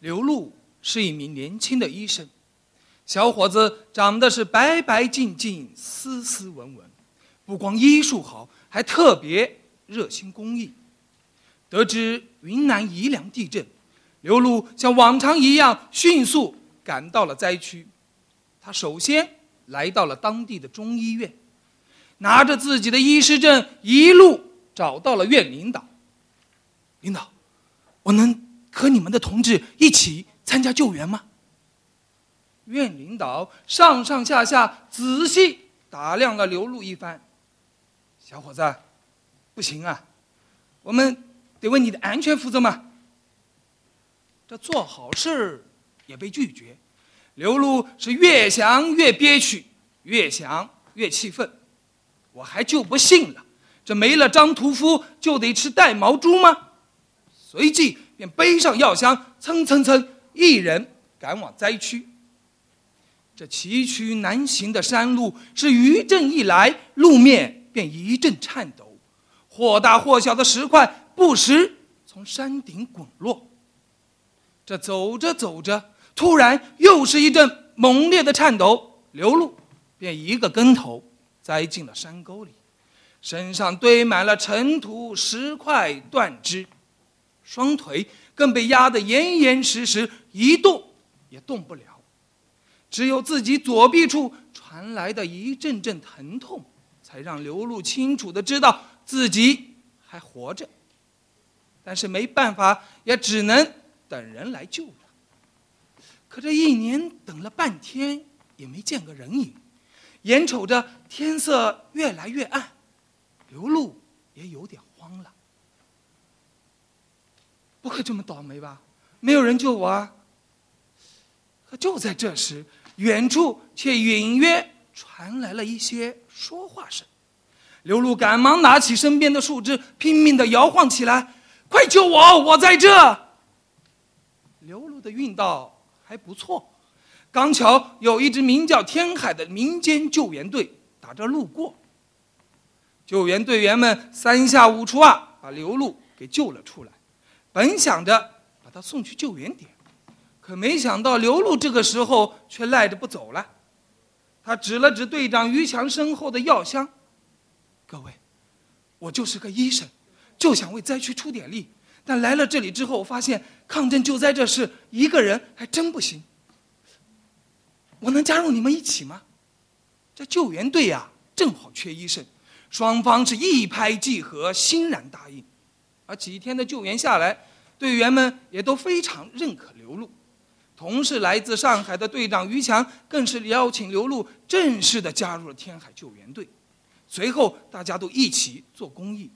刘露是一名年轻的医生，小伙子长得是白白净净、斯斯文文，不光医术好，还特别热心公益。得知云南宜良地震，刘露像往常一样迅速赶到了灾区。他首先来到了当地的中医院，拿着自己的医师证，一路找到了院领导。领导，我能和你们的同志一起参加救援吗？院领导上上下下仔细打量了刘露一番。小伙子，不行啊，我们。得为你的安全负责嘛？这做好事也被拒绝，刘露是越想越憋屈，越想越气愤。我还就不信了，这没了张屠夫就得吃带毛猪吗？随即便背上药箱，蹭蹭蹭，一人赶往灾区。这崎岖难行的山路，是余震一来，路面便一阵颤抖，或大或小的石块。不时从山顶滚落。这走着走着，突然又是一阵猛烈的颤抖，刘露便一个跟头栽进了山沟里，身上堆满了尘土、石块、断肢，双腿更被压得严严实实，一动也动不了。只有自己左臂处传来的一阵阵疼痛，才让刘露清楚的知道自己还活着。但是没办法，也只能等人来救了。可这一年等了半天，也没见个人影。眼瞅着天色越来越暗，刘露也有点慌了。不会这么倒霉吧？没有人救我啊！可就在这时，远处却隐约传来了一些说话声。刘露赶忙拿起身边的树枝，拼命的摇晃起来。快救我！我在这。刘露的运道还不错，刚巧有一支名叫“天海”的民间救援队打着路过。救援队员们三下五除二把刘露给救了出来，本想着把他送去救援点，可没想到刘露这个时候却赖着不走了。他指了指队长于强身后的药箱：“各位，我就是个医生。”就想为灾区出点力，但来了这里之后，发现抗震救灾这事一个人还真不行。我能加入你们一起吗？这救援队呀，正好缺医生，双方是一拍即合，欣然答应。而几天的救援下来，队员们也都非常认可刘露。同是来自上海的队长于强，更是邀请刘露正式的加入了天海救援队。随后，大家都一起做公益。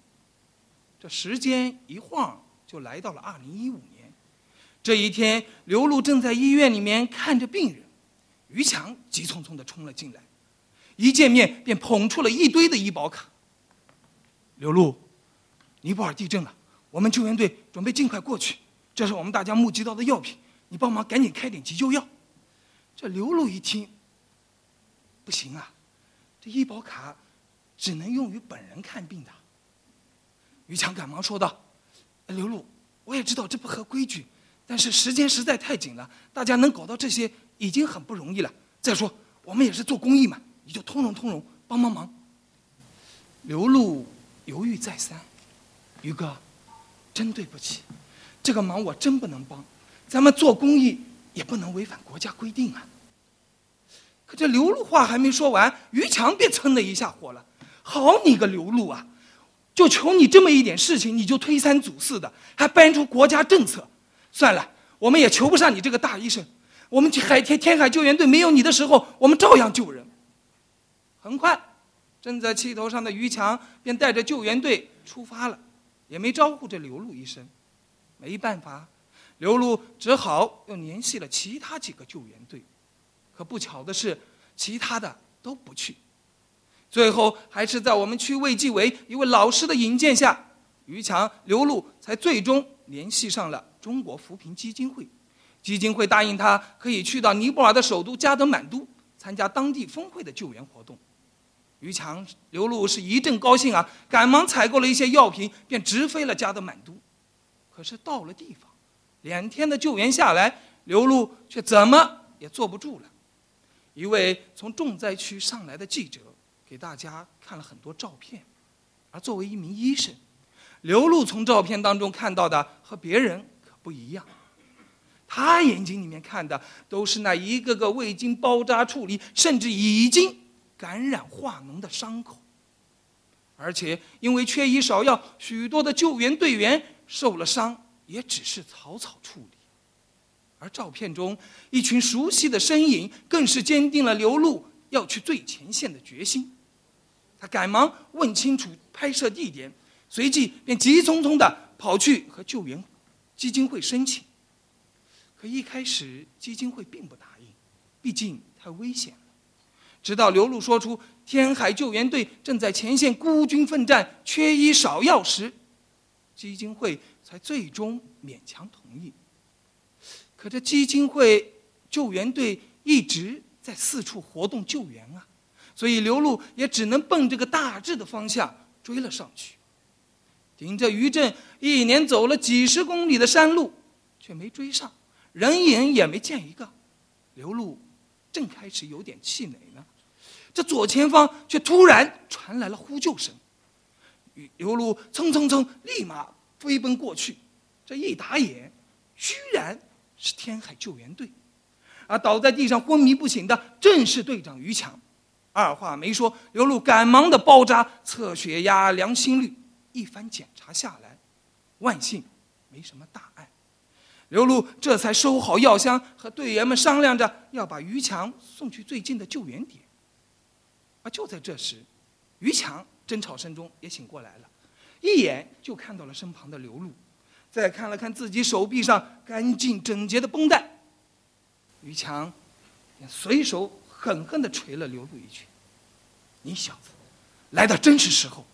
这时间一晃就来到了二零一五年，这一天，刘露正在医院里面看着病人，于强急匆匆的冲了进来，一见面便捧出了一堆的医保卡。刘露，尼泊尔地震了，我们救援队准备尽快过去，这是我们大家募集到的药品，你帮忙赶紧开点急救药。这刘露一听，不行啊，这医保卡只能用于本人看病的。于强赶忙说道：“刘露，我也知道这不合规矩，但是时间实在太紧了，大家能搞到这些已经很不容易了。再说我们也是做公益嘛，你就通融通融，帮帮忙。”刘露犹豫再三：“于哥，真对不起，这个忙我真不能帮。咱们做公益也不能违反国家规定啊。”可这刘露话还没说完，于强便噌的一下火了：“好你个刘露啊！”就求你这么一点事情，你就推三阻四的，还搬出国家政策。算了，我们也求不上你这个大医生。我们去海天天海救援队没有你的时候，我们照样救人。很快，正在气头上的于强便带着救援队出发了，也没招呼这刘露一声。没办法，刘露只好又联系了其他几个救援队。可不巧的是，其他的都不去。最后还是在我们区卫计委一位老师的引荐下，于强、刘露才最终联系上了中国扶贫基金会。基金会答应他可以去到尼泊尔的首都加德满都参加当地峰会的救援活动。于强、刘露是一阵高兴啊，赶忙采购了一些药品，便直飞了加德满都。可是到了地方，两天的救援下来，刘露却怎么也坐不住了。一位从重灾区上来的记者给大家看了很多照片，而作为一名医生，刘露从照片当中看到的和别人可不一样。他眼睛里面看的都是那一个个未经包扎处理，甚至已经感染化脓的伤口，而且因为缺医少药，许多的救援队员受了伤，也只是草草处理。而照片中一群熟悉的身影，更是坚定了刘露要去最前线的决心。他赶忙问清楚拍摄地点，随即便急匆匆地跑去和救援基金会申请。可一开始，基金会并不答应，毕竟太危险了。直到刘露说出天海救援队正在前线孤军奋战，缺医少药时，基金会才最终勉强同意。可这基金会救援队一直在四处活动救援啊，所以刘露也只能奔这个大致的方向追了上去。顶着余震，一连走了几十公里的山路，却没追上。人影也没见一个，刘露正开始有点气馁呢，这左前方却突然传来了呼救声，刘露蹭蹭蹭，立马飞奔过去，这一打眼，居然是天海救援队，而倒在地上昏迷不醒的正是队长于强，二话没说，刘露赶忙的包扎、测血压、量心率，一番检查下来，万幸没什么大碍。刘露这才收好药箱，和队员们商量着要把于强送去最近的救援点。而就在这时，于强争吵声中也醒过来了，一眼就看到了身旁的刘露，再看了看自己手臂上干净整洁的绷带，于强便随手狠狠地捶了刘露一拳：“你小子，来的真是时候！”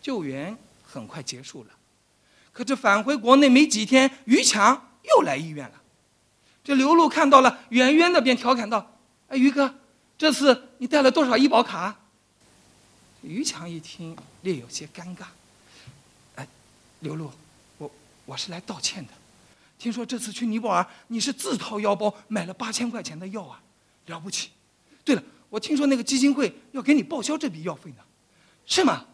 救援很快结束了。可这返回国内没几天，于强又来医院了。这刘露看到了，远远的便调侃道：“哎，于哥，这次你带了多少医保卡？”于强一听，略有些尴尬。“哎，刘露，我我是来道歉的。听说这次去尼泊尔，你是自掏腰包买了八千块钱的药啊，了不起！对了，我听说那个基金会要给你报销这笔药费呢，是吗？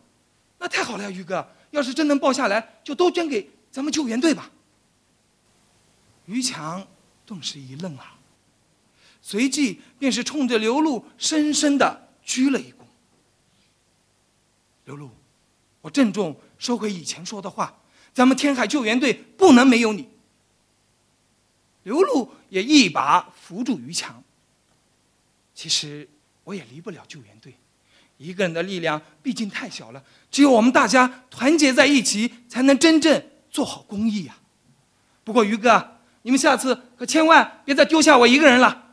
那太好了呀，于哥。”要是真能报下来，就都捐给咱们救援队吧。于强顿时一愣啊，随即便是冲着刘露深深的鞠了一躬。刘露，我郑重收回以前说的话，咱们天海救援队不能没有你。刘露也一把扶住于强。其实我也离不了救援队。一个人的力量毕竟太小了，只有我们大家团结在一起，才能真正做好公益呀。不过于哥，你们下次可千万别再丢下我一个人了。